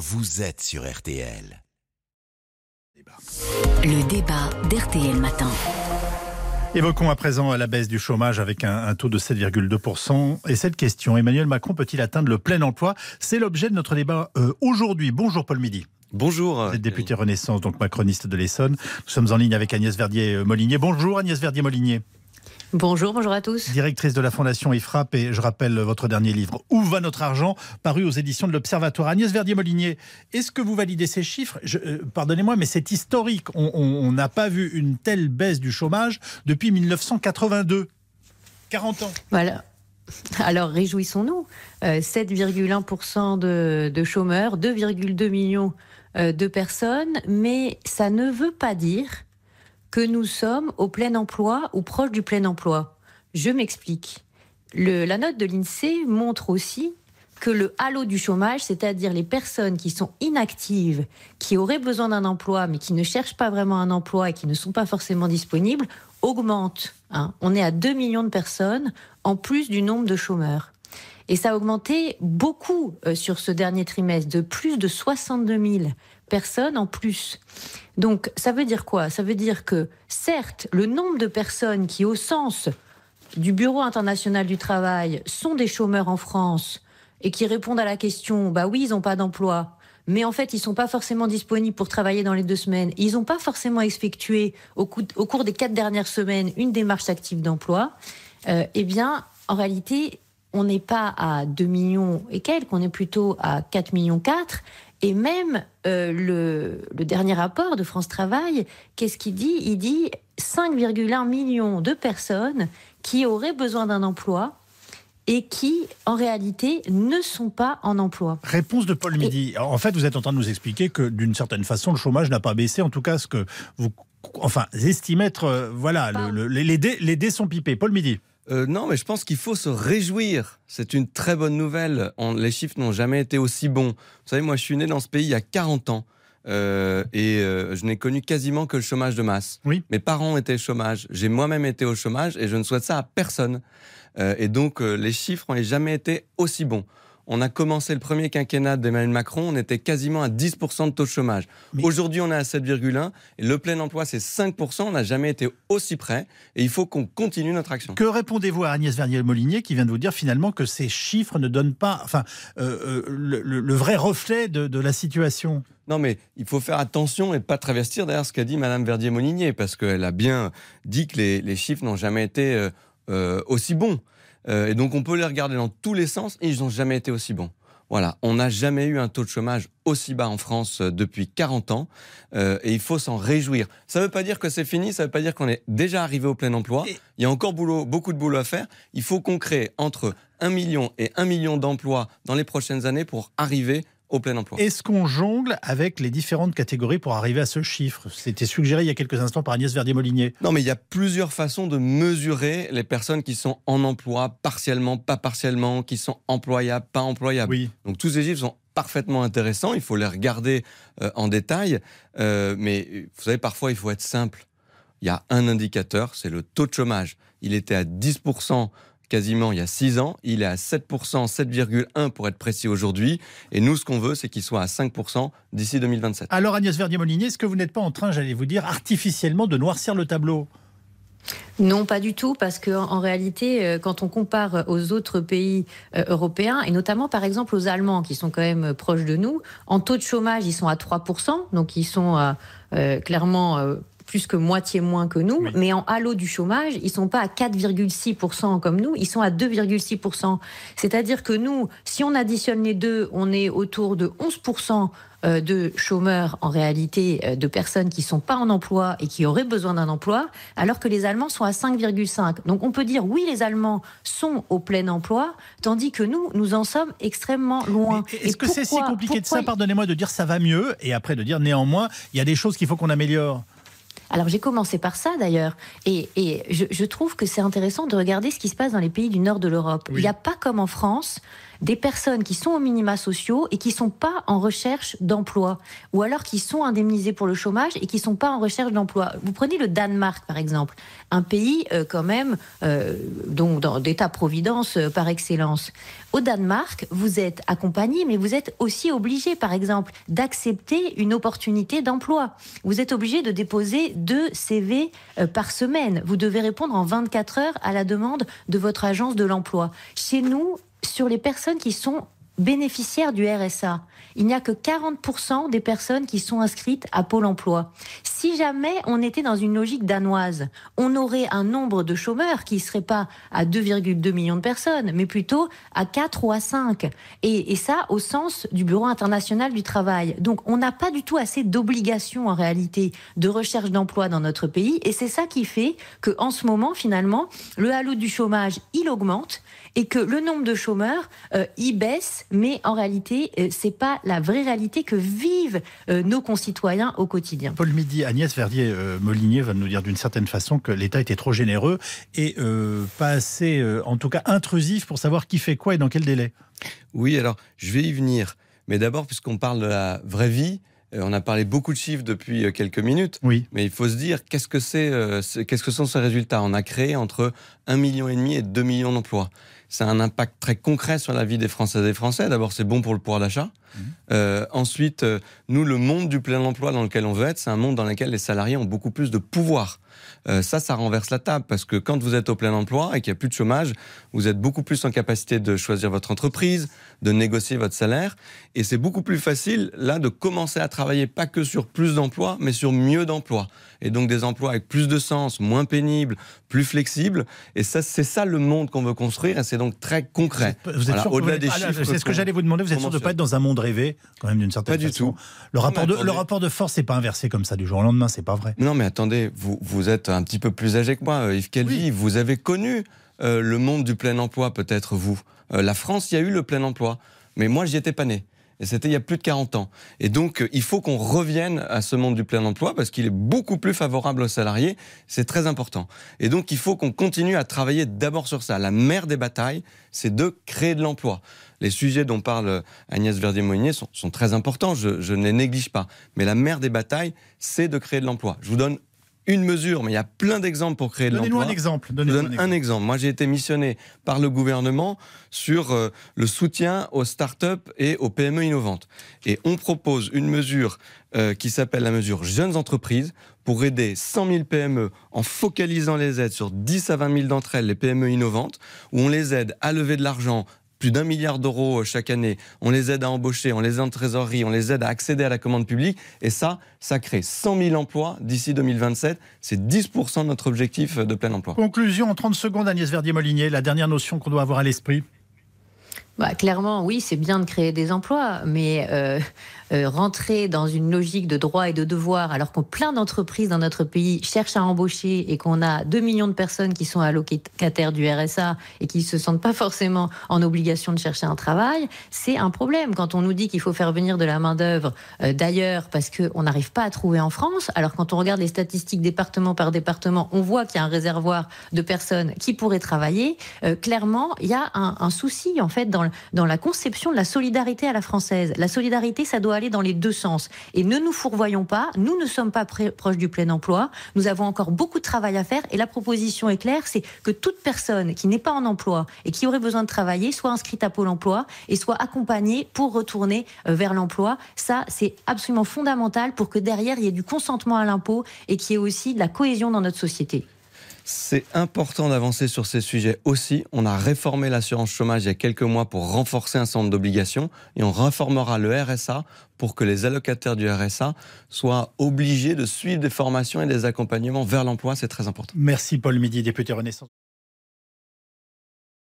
vous êtes sur RTL. Le débat d'RTL Matin. Évoquons à présent la baisse du chômage avec un, un taux de 7,2%. Et cette question, Emmanuel Macron peut-il atteindre le plein emploi? C'est l'objet de notre débat euh, aujourd'hui. Bonjour Paul Midi. Bonjour. Vous êtes député Renaissance, donc macroniste de l'Essonne. Nous sommes en ligne avec Agnès Verdier-Molinier. Bonjour Agnès Verdier-Molinier. Bonjour, bonjour à tous. Directrice de la Fondation IFRAP et je rappelle votre dernier livre Où va notre argent? paru aux éditions de l'Observatoire. Agnès Verdier-Molinier, est-ce que vous validez ces chiffres? Euh, Pardonnez-moi, mais c'est historique. On n'a pas vu une telle baisse du chômage depuis 1982. 40 ans. Voilà. Alors réjouissons-nous. 7,1% euh, de, de, chômeurs, 2,2 millions euh, de personnes, mais ça ne veut pas dire que nous sommes au plein emploi ou proche du plein emploi. Je m'explique. la note de l'INSEE montre aussi que le halo du chômage, c'est-à-dire les personnes qui sont inactives, qui auraient besoin d'un emploi, mais qui ne cherchent pas vraiment un emploi et qui ne sont pas forcément disponibles, augmente. Hein. On est à 2 millions de personnes en plus du nombre de chômeurs. Et ça a augmenté beaucoup euh, sur ce dernier trimestre, de plus de 62 000 personnes en plus. Donc ça veut dire quoi? Ça veut dire que certes, le nombre de personnes qui, au sens du Bureau international du travail, sont des chômeurs en France et qui répondent à la question, bah oui, ils n'ont pas d'emploi, mais en fait, ils sont pas forcément disponibles pour travailler dans les deux semaines. Ils n'ont pas forcément effectué au, cours des quatre dernières semaines une démarche active d'emploi. Euh, eh bien, en réalité, on n'est pas à 2 millions et quelques, on est plutôt à 4 millions 4. Et même euh, le, le, dernier rapport de France Travail, qu'est-ce qu'il dit? Il dit 5,1 millions de personnes qui auraient besoin d'un emploi et qui, en réalité, ne sont pas en emploi. Réponse de Paul Midi. En fait, vous êtes en train de nous expliquer que, d'une certaine façon, le chômage n'a pas baissé. En tout cas, ce que vous enfin, estimez être... Euh, voilà, le, les, dés, les dés sont pipés. Paul Midi. Euh, non, mais je pense qu'il faut se réjouir. C'est une très bonne nouvelle. les chiffres n'ont jamais été aussi bons. Vous savez, moi, je suis né dans ce pays il y a 40 ans. Euh, et euh, je n'ai connu quasiment que le chômage de masse. Oui. Mes parents étaient au chômage. J'ai moi-même été au chômage et je ne souhaite ça à personne. et donc, les chiffres n'ont jamais été aussi bons on a commencé le premier quinquennat d'Emmanuel Macron, on était quasiment à 10% de taux de chômage. Aujourd'hui, on est à 7,1 et le plein emploi, c'est 5%. On n'a jamais été aussi près et il faut qu'on continue notre action. Que répondez-vous à Agnès Vernier-Molinier qui vient de vous dire finalement que ces chiffres ne donnent pas enfin, euh, euh, le, vrai reflet de, la situation? Non, mais il faut faire attention et ne pas travestir derrière ce qu'a dit Madame Verdier-Molinier, parce qu'elle a bien dit que les, chiffres n'ont jamais été euh, aussi bons. Euh, et donc on peut les regarder dans tous les sens et ils n'ont jamais été aussi bons. Voilà, on n'a jamais eu un taux de chômage aussi bas en France euh, depuis 40 ans euh, et il faut s'en réjouir. Ça ne veut pas dire que c'est fini, ça ne veut pas dire qu'on est déjà arrivé au plein emploi. Il y a encore boulot, beaucoup de boulot à faire. Il faut qu'on crée entre 1 million et 1 million d'emplois dans les prochaines années pour arriver au plein emploi. Est-ce qu'on jongle avec les différentes catégories pour arriver à ce chiffre? C'était suggéré il y a quelques instants par Agnès Verdier-Molinier. Non, mais il y a plusieurs façons de mesurer les personnes qui sont en emploi, partiellement, pas partiellement, qui sont employables, pas employables. Oui. Donc tous ces chiffres sont parfaitement intéressants, il faut les regarder euh, en détail, euh, mais vous savez, parfois il faut être simple. Il y a un indicateur, c'est le taux de chômage. Il était à 10% quasiment il y a 6 ans. Il est à 7%, 7,1% pour être précis aujourd'hui. Et nous, ce qu'on veut, c'est qu'il soit à 5% d'ici 2027. Alors Agnès Verdier-Molinier, est-ce que vous n'êtes pas en train, j'allais vous dire, artificiellement de noircir le tableau? Non, pas du tout, parce qu'en en réalité, euh, quand on compare aux autres pays euh, européens, et notamment par exemple aux Allemands, qui sont quand même proches de nous, en taux de chômage, ils sont à 3%, donc ils sont euh, clairement plus que moitié moins que nous, mais en halo du chômage, ils sont pas à 4,6% comme nous, ils sont à 2,6%. C'est-à-dire que nous, si on additionne les deux, on est autour de 11% euh, de chômeurs en réalité, euh, de personnes qui sont pas en emploi et qui auraient besoin d'un emploi, alors que les Allemands sont à 5,5. Donc on peut dire oui, les Allemands sont au plein emploi, tandis que nous, nous en sommes extrêmement loin. Est-ce que c'est si compliqué de ça, pardonnez-moi, de dire ça va mieux et après de dire néanmoins, il y a des choses qu'il faut qu'on améliore alors j'ai commencé par ça d'ailleurs, et, je, trouve que c'est intéressant de regarder ce qui se passe dans les pays du nord de l'Europe. Il n'y a pas comme en France des personnes qui sont aux minima sociaux et qui sont pas en recherche d'emploi, ou alors qui sont indemnisées pour le chômage et qui sont pas en recherche d'emploi. Vous prenez le Danemark par exemple, un pays euh, quand même euh, donc d'état-providence euh, par excellence. Au Danemark, vous êtes accompagné, mais vous êtes aussi obligé, par exemple, d'accepter une opportunité d'emploi. Vous êtes obligé de déposer deux CV par semaine. Vous devez répondre en 24 heures à la demande de votre agence de l'emploi. Chez nous, sur les personnes qui sont bénéficiaires du RSA, il n'y a que 40% des personnes qui sont inscrites à Pôle emploi. Si jamais on était dans une logique danoise, on aurait un nombre de chômeurs qui ne serait pas à 2,2 millions de personnes, mais plutôt à 4 ou à 5. Et, ça au sens du Bureau international du travail. Donc on n'a pas du tout assez d'obligations en réalité de recherche d'emploi dans notre pays. Et c'est ça qui fait que en ce moment, finalement, le halo du chômage, il augmente et que le nombre de chômeurs, euh, il baisse, mais en réalité, euh, c'est pas la vraie réalité que vivent euh, nos concitoyens au quotidien. Paul Midi, Agnès Verdier-Molinier va nous dire d'une certaine façon que l'État était trop généreux et pas assez, en tout cas, intrusif pour savoir qui fait quoi et dans quel délai. Oui, alors je vais y venir. Mais d'abord, puisqu'on parle de la vraie vie, on a parlé beaucoup de chiffres depuis quelques minutes, oui. mais il faut se dire qu'est-ce que c'est, qu'est-ce que sont ces résultats? On a créé entre 1,5 million et 2 millions d'emplois ça a un impact très concret sur la vie des Françaises et des Français. D'abord, c'est bon pour le pouvoir d'achat. Euh, ensuite, euh, nous, le monde du plein emploi dans lequel on veut être, c'est un monde dans lequel les salariés ont beaucoup plus de pouvoir. Euh, ça, ça renverse la table parce que quand vous êtes au plein emploi et qu'il n'y a plus de chômage, vous êtes beaucoup plus en capacité de choisir votre entreprise, de négocier votre salaire. Et c'est beaucoup plus facile, là, de commencer à travailler pas que sur plus d'emplois, mais sur mieux d'emplois. Et donc des emplois avec plus de sens, moins pénibles, plus flexibles. Et ça, c'est ça le monde qu'on veut construire. Et c'est donc très concret. Vous êtes, au-delà des ah, chiffres. C'est ce que j'allais vous demander. Vous êtes sûr de ne pas être dans un monde rêvé, quand même, d'une certaine façon. Pas du tout. Le rapport, de, le rapport de force n'est pas inversé comme ça du jour au lendemain, c'est pas vrai. Non, mais attendez, vous, vous êtes un petit peu plus âgé que moi, euh, Yves Calvi. Vous avez connu euh, le monde du plein emploi, peut-être vous. Euh, la France, il y a eu le plein emploi. Mais moi, j'y étais pas né. Et c'était il y a plus de 40 ans. Et donc, il faut qu'on revienne à ce monde du plein emploi parce qu'il est beaucoup plus favorable aux salariés. C'est très important. Et donc, il faut qu'on continue à travailler d'abord sur ça. La mère des batailles, c'est de créer de l'emploi. Les sujets dont parle Agnès Verdier-Moignet sont, sont, très importants, je, je ne les néglige pas. Mais la mère des batailles, c'est de créer de l'emploi. Je vous donne une mesure, mais il y a plein d'exemples pour créer de l'emploi. Donnez-nous un exemple. Donnez Je donne un exemple. Moi, j'ai été missionné par le gouvernement sur euh, le soutien aux start-up et aux PME innovantes. Et on propose une mesure euh, qui s'appelle la mesure Jeunes Entreprises pour aider 100 000 PME en focalisant les aides sur 10 à 20 000 d'entre elles, les PME innovantes, où on les aide à lever de l'argent plus d'un milliard d'euros euh, chaque année. On les aide à embaucher, on les aide en trésorerie, on les aide à accéder à la commande publique. Et ça, ça crée 100 000 emplois d'ici 2027. C'est 10% de notre objectif de plein emploi. Conclusion en 30 secondes, Agnès Verdier-Molinier, la dernière notion qu'on doit avoir à l'esprit. Bah, clairement, oui, c'est bien de créer des emplois, mais euh, euh, rentrer dans une logique de droit et de devoir, alors qu'on plein d'entreprises dans notre pays cherchent à embaucher et qu'on a 2 millions de personnes qui sont allocataires du RSA et qui se sentent pas forcément en obligation de chercher un travail, c'est un problème. Quand on nous dit qu'il faut faire venir de la main-d'œuvre euh, d'ailleurs parce qu'on n'arrive pas à trouver en France, alors quand on regarde les statistiques département par département, on voit qu'il y a un réservoir de personnes qui pourraient travailler. Euh, clairement, il y a un, un, souci en fait dans, dans la conception de la solidarité à la française. La solidarité, ça doit aller dans les deux sens. Et ne nous fourvoyons pas, nous ne sommes pas proches du plein emploi, nous avons encore beaucoup de travail à faire et la proposition est claire, c'est que toute personne qui n'est pas en emploi et qui aurait besoin de travailler soit inscrite à Pôle emploi et soit accompagnée pour retourner euh, vers l'emploi. Ça, c'est absolument fondamental pour que derrière, il y ait du consentement à l'impôt et qu'il y ait aussi de la cohésion dans notre société. C'est important d'avancer sur ces sujets aussi. On a réformé l'assurance chômage il y a quelques mois pour renforcer un nombre d'obligations et on réformera le RSA pour que les allocataires du RSA soient obligés de suivre des formations et des accompagnements vers l'emploi. C'est très important. Merci Paul Midi, député Renaissance.